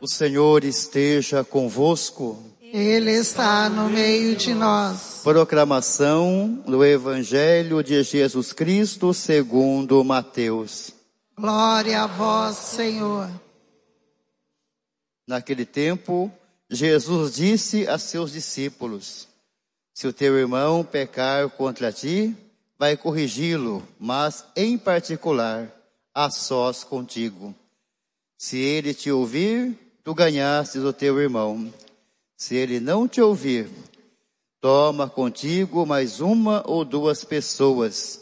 O Senhor esteja convosco. Ele está no meio de nós. Proclamação do Evangelho de Jesus Cristo segundo Mateus. Glória a vós, Senhor. Naquele tempo, Jesus disse a seus discípulos: Se o teu irmão pecar contra ti, vai corrigi-lo, mas em particular, a sós contigo. Se ele te ouvir, tu ganhastes o teu irmão. Se ele não te ouvir, toma contigo mais uma ou duas pessoas,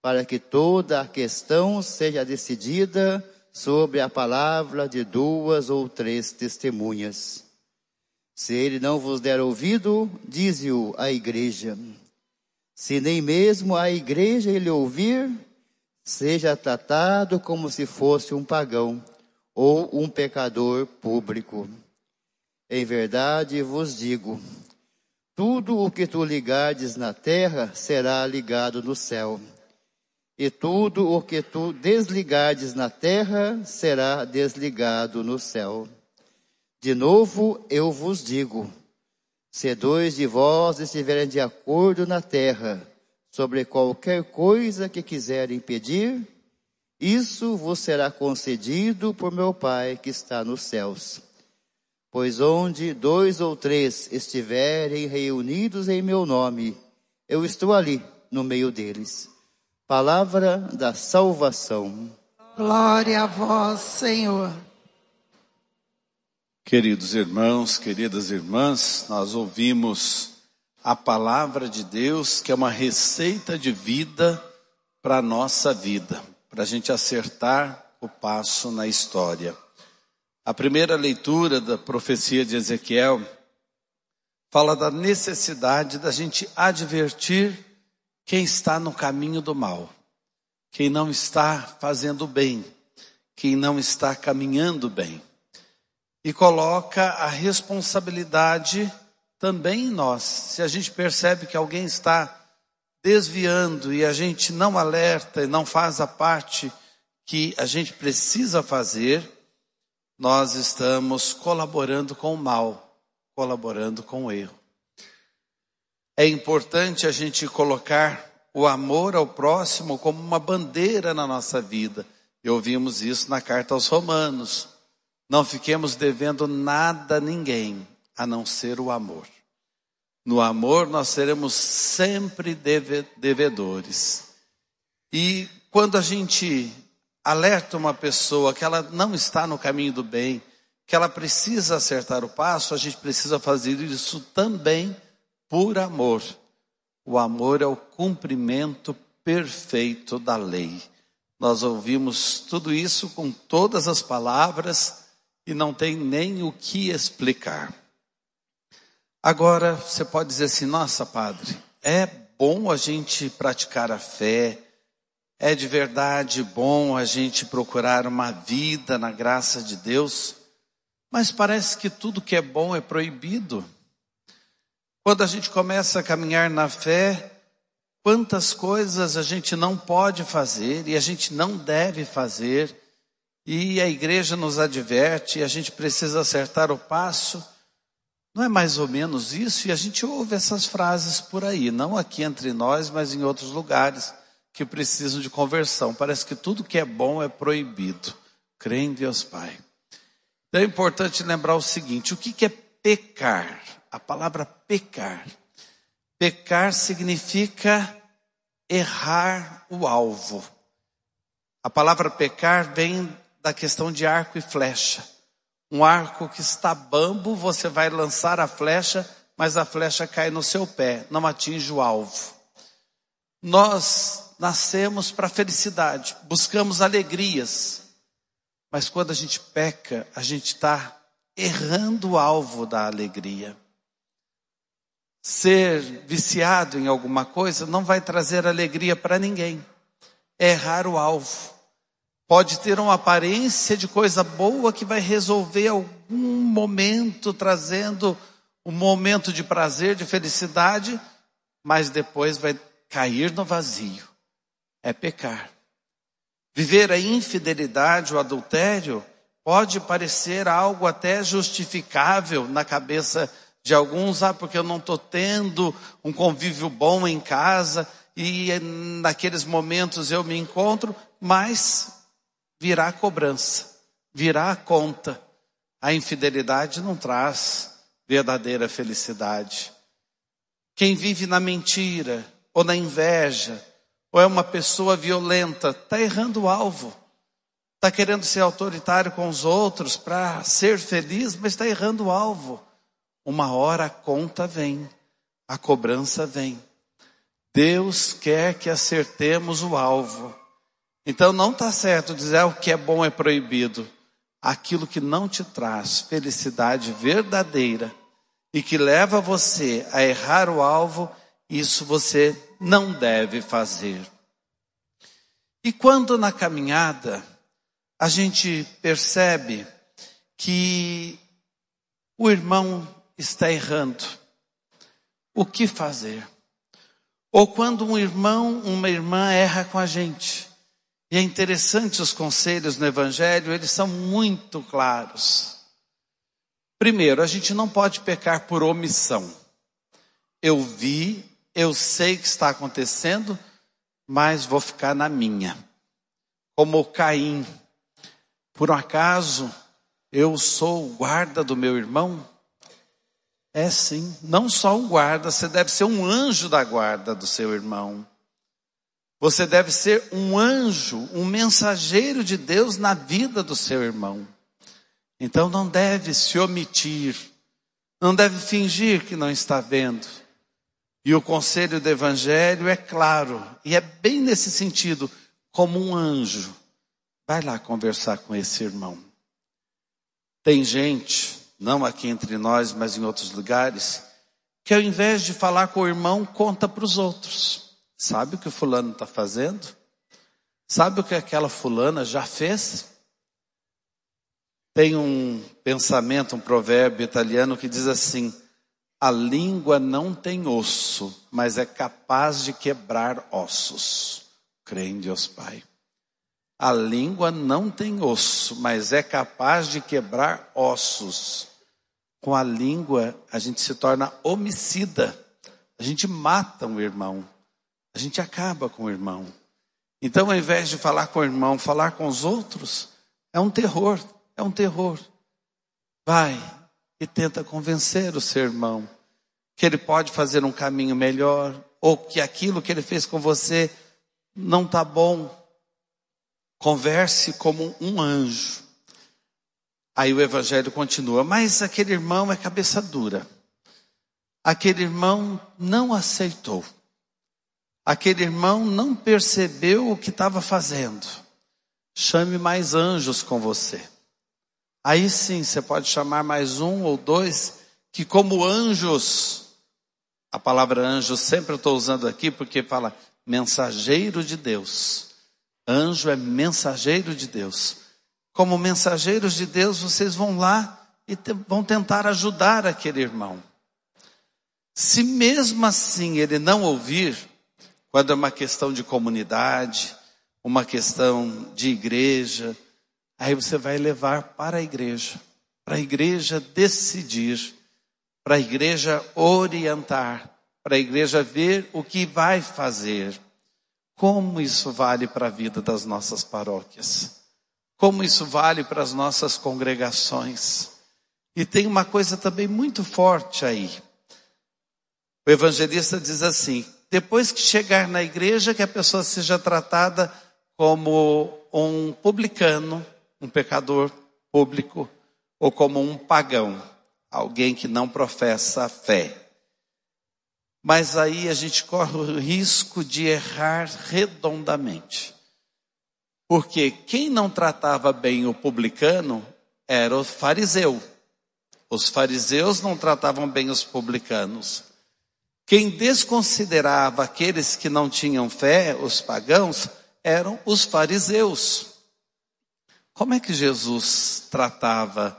para que toda a questão seja decidida sobre a palavra de duas ou três testemunhas. Se ele não vos der ouvido, dize-o à igreja. Se nem mesmo a igreja ele ouvir, seja tratado como se fosse um pagão ou um pecador público. Em verdade vos digo: tudo o que tu ligardes na terra será ligado no céu, e tudo o que tu desligardes na terra será desligado no céu. De novo eu vos digo: se dois de vós estiverem de acordo na terra sobre qualquer coisa que quiserem pedir, isso vos será concedido por meu Pai que está nos céus. Pois onde dois ou três estiverem reunidos em meu nome, eu estou ali no meio deles. Palavra da salvação. Glória a vós, Senhor. Queridos irmãos, queridas irmãs, nós ouvimos a palavra de Deus, que é uma receita de vida para a nossa vida para a gente acertar o passo na história. A primeira leitura da profecia de Ezequiel fala da necessidade da gente advertir quem está no caminho do mal, quem não está fazendo bem, quem não está caminhando bem. E coloca a responsabilidade também em nós. Se a gente percebe que alguém está desviando e a gente não alerta e não faz a parte que a gente precisa fazer, nós estamos colaborando com o mal, colaborando com o erro. É importante a gente colocar o amor ao próximo como uma bandeira na nossa vida. E ouvimos isso na carta aos Romanos. Não fiquemos devendo nada a ninguém, a não ser o amor. No amor nós seremos sempre devedores. E quando a gente alerta uma pessoa que ela não está no caminho do bem, que ela precisa acertar o passo, a gente precisa fazer isso também por amor. O amor é o cumprimento perfeito da lei. Nós ouvimos tudo isso com todas as palavras e não tem nem o que explicar. Agora, você pode dizer assim: nossa, padre, é bom a gente praticar a fé, é de verdade bom a gente procurar uma vida na graça de Deus, mas parece que tudo que é bom é proibido. Quando a gente começa a caminhar na fé, quantas coisas a gente não pode fazer e a gente não deve fazer, e a igreja nos adverte, e a gente precisa acertar o passo. Não é mais ou menos isso? E a gente ouve essas frases por aí, não aqui entre nós, mas em outros lugares que precisam de conversão. Parece que tudo que é bom é proibido. Crê em Deus Pai. Então é importante lembrar o seguinte: o que é pecar? A palavra pecar. Pecar significa errar o alvo. A palavra pecar vem da questão de arco e flecha um arco que está bambo, você vai lançar a flecha, mas a flecha cai no seu pé, não atinge o alvo. Nós nascemos para felicidade, buscamos alegrias, mas quando a gente peca, a gente está errando o alvo da alegria. Ser viciado em alguma coisa não vai trazer alegria para ninguém, é errar o alvo. Pode ter uma aparência de coisa boa que vai resolver algum momento, trazendo um momento de prazer, de felicidade, mas depois vai cair no vazio. É pecar. Viver a infidelidade, o adultério, Pode parecer algo até justificável na cabeça de alguns, ah, porque eu não estou tendo um convívio bom em casa e naqueles momentos eu me encontro, mas virá cobrança, virá conta. A infidelidade não traz verdadeira felicidade. Quem vive na mentira ou na inveja, ou é uma pessoa violenta, está errando o alvo. Está querendo ser autoritário com os outros para ser feliz, mas está errando o alvo. Uma hora a conta vem, a cobrança vem. Deus quer que acertemos o alvo. Então não está certo dizer ah, o que é bom é proibido. Aquilo que não te traz felicidade verdadeira e que leva você a errar o alvo, isso você não deve fazer. E quando na caminhada a gente percebe que o irmão está errando, o que fazer? Ou quando um irmão, uma irmã erra com a gente. E é interessante os conselhos no Evangelho, eles são muito claros. Primeiro, a gente não pode pecar por omissão. Eu vi, eu sei que está acontecendo, mas vou ficar na minha. Como Caim. Por um acaso, eu sou o guarda do meu irmão? É sim, não só um guarda, você deve ser um anjo da guarda do seu irmão. Você deve ser um anjo, um mensageiro de Deus na vida do seu irmão. Então não deve se omitir, não deve fingir que não está vendo. E o conselho do Evangelho é claro, e é bem nesse sentido, como um anjo. Vai lá conversar com esse irmão. Tem gente, não aqui entre nós, mas em outros lugares, que ao invés de falar com o irmão, conta para os outros. Sabe o que o fulano está fazendo? Sabe o que aquela fulana já fez? Tem um pensamento, um provérbio italiano que diz assim: a língua não tem osso, mas é capaz de quebrar ossos. Creio em Deus Pai. A língua não tem osso, mas é capaz de quebrar ossos. Com a língua, a gente se torna homicida. A gente mata um irmão. A gente acaba com o irmão. Então, ao invés de falar com o irmão, falar com os outros, é um terror. É um terror. Vai e tenta convencer o seu irmão que ele pode fazer um caminho melhor, ou que aquilo que ele fez com você não está bom. Converse como um anjo. Aí o evangelho continua, mas aquele irmão é cabeça dura. Aquele irmão não aceitou. Aquele irmão não percebeu o que estava fazendo. Chame mais anjos com você. Aí sim você pode chamar mais um ou dois que, como anjos, a palavra anjo sempre eu estou usando aqui porque fala mensageiro de Deus. Anjo é mensageiro de Deus. Como mensageiros de Deus, vocês vão lá e te, vão tentar ajudar aquele irmão. Se mesmo assim ele não ouvir, quando é uma questão de comunidade, uma questão de igreja, Aí você vai levar para a igreja, para a igreja decidir, para a igreja orientar, para a igreja ver o que vai fazer. Como isso vale para a vida das nossas paróquias? Como isso vale para as nossas congregações? E tem uma coisa também muito forte aí. O evangelista diz assim: depois que chegar na igreja, que a pessoa seja tratada como um publicano, um pecador público ou como um pagão, alguém que não professa a fé. Mas aí a gente corre o risco de errar redondamente. Porque quem não tratava bem o publicano era o fariseu. Os fariseus não tratavam bem os publicanos. Quem desconsiderava aqueles que não tinham fé, os pagãos, eram os fariseus. Como é que Jesus tratava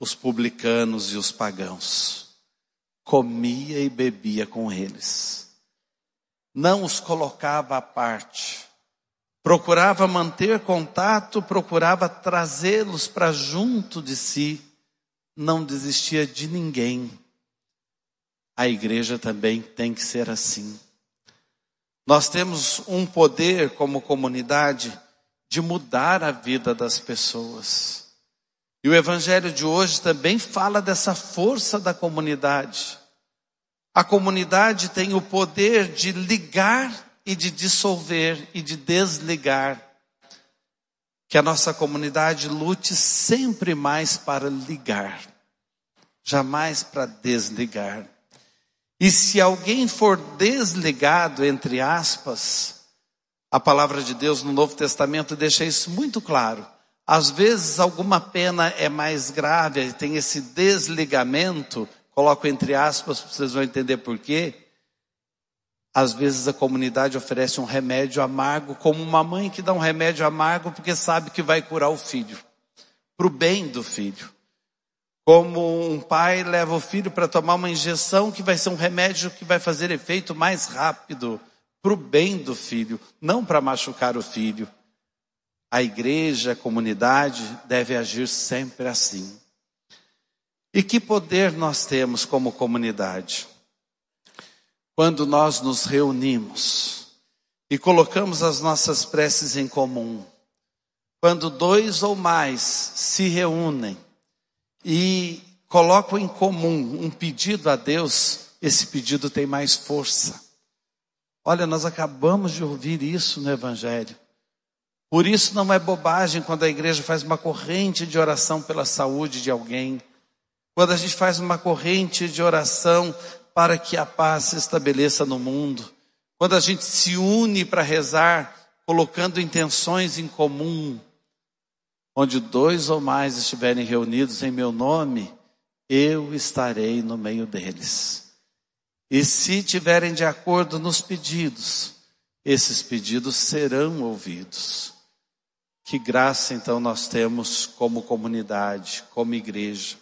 os publicanos e os pagãos? Comia e bebia com eles. Não os colocava à parte. procurava manter contato, procurava trazê-los para junto de si, não desistia de ninguém. A igreja também tem que ser assim. Nós temos um poder como comunidade de mudar a vida das pessoas. E o evangelho de hoje também fala dessa força da comunidade. A comunidade tem o poder de ligar e de dissolver e de desligar. Que a nossa comunidade lute sempre mais para ligar, jamais para desligar. E se alguém for desligado, entre aspas, a palavra de Deus no Novo Testamento deixa isso muito claro. Às vezes alguma pena é mais grave, tem esse desligamento, coloco entre aspas, vocês vão entender por quê. Às vezes a comunidade oferece um remédio amargo, como uma mãe que dá um remédio amargo porque sabe que vai curar o filho, para o bem do filho. Como um pai leva o filho para tomar uma injeção que vai ser um remédio que vai fazer efeito mais rápido, para o bem do filho, não para machucar o filho. A igreja, a comunidade deve agir sempre assim. E que poder nós temos como comunidade? quando nós nos reunimos e colocamos as nossas preces em comum, quando dois ou mais se reúnem e colocam em comum um pedido a Deus, esse pedido tem mais força. Olha, nós acabamos de ouvir isso no Evangelho. Por isso não é bobagem quando a igreja faz uma corrente de oração pela saúde de alguém, quando a gente faz uma corrente de oração para que a paz se estabeleça no mundo. Quando a gente se une para rezar, colocando intenções em comum, onde dois ou mais estiverem reunidos em meu nome, eu estarei no meio deles. E se tiverem de acordo nos pedidos, esses pedidos serão ouvidos. Que graça então nós temos como comunidade, como igreja.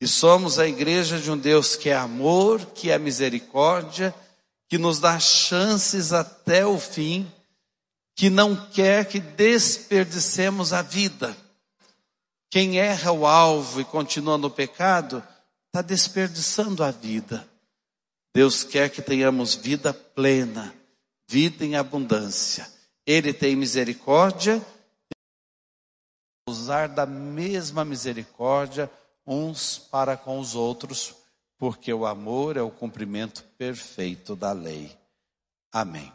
E somos a igreja de um Deus que é amor, que é misericórdia, que nos dá chances até o fim, que não quer que desperdicemos a vida. Quem erra o alvo e continua no pecado, está desperdiçando a vida. Deus quer que tenhamos vida plena, vida em abundância. Ele tem misericórdia, usar da mesma misericórdia uns para com os outros, porque o amor é o cumprimento perfeito da lei. Amém.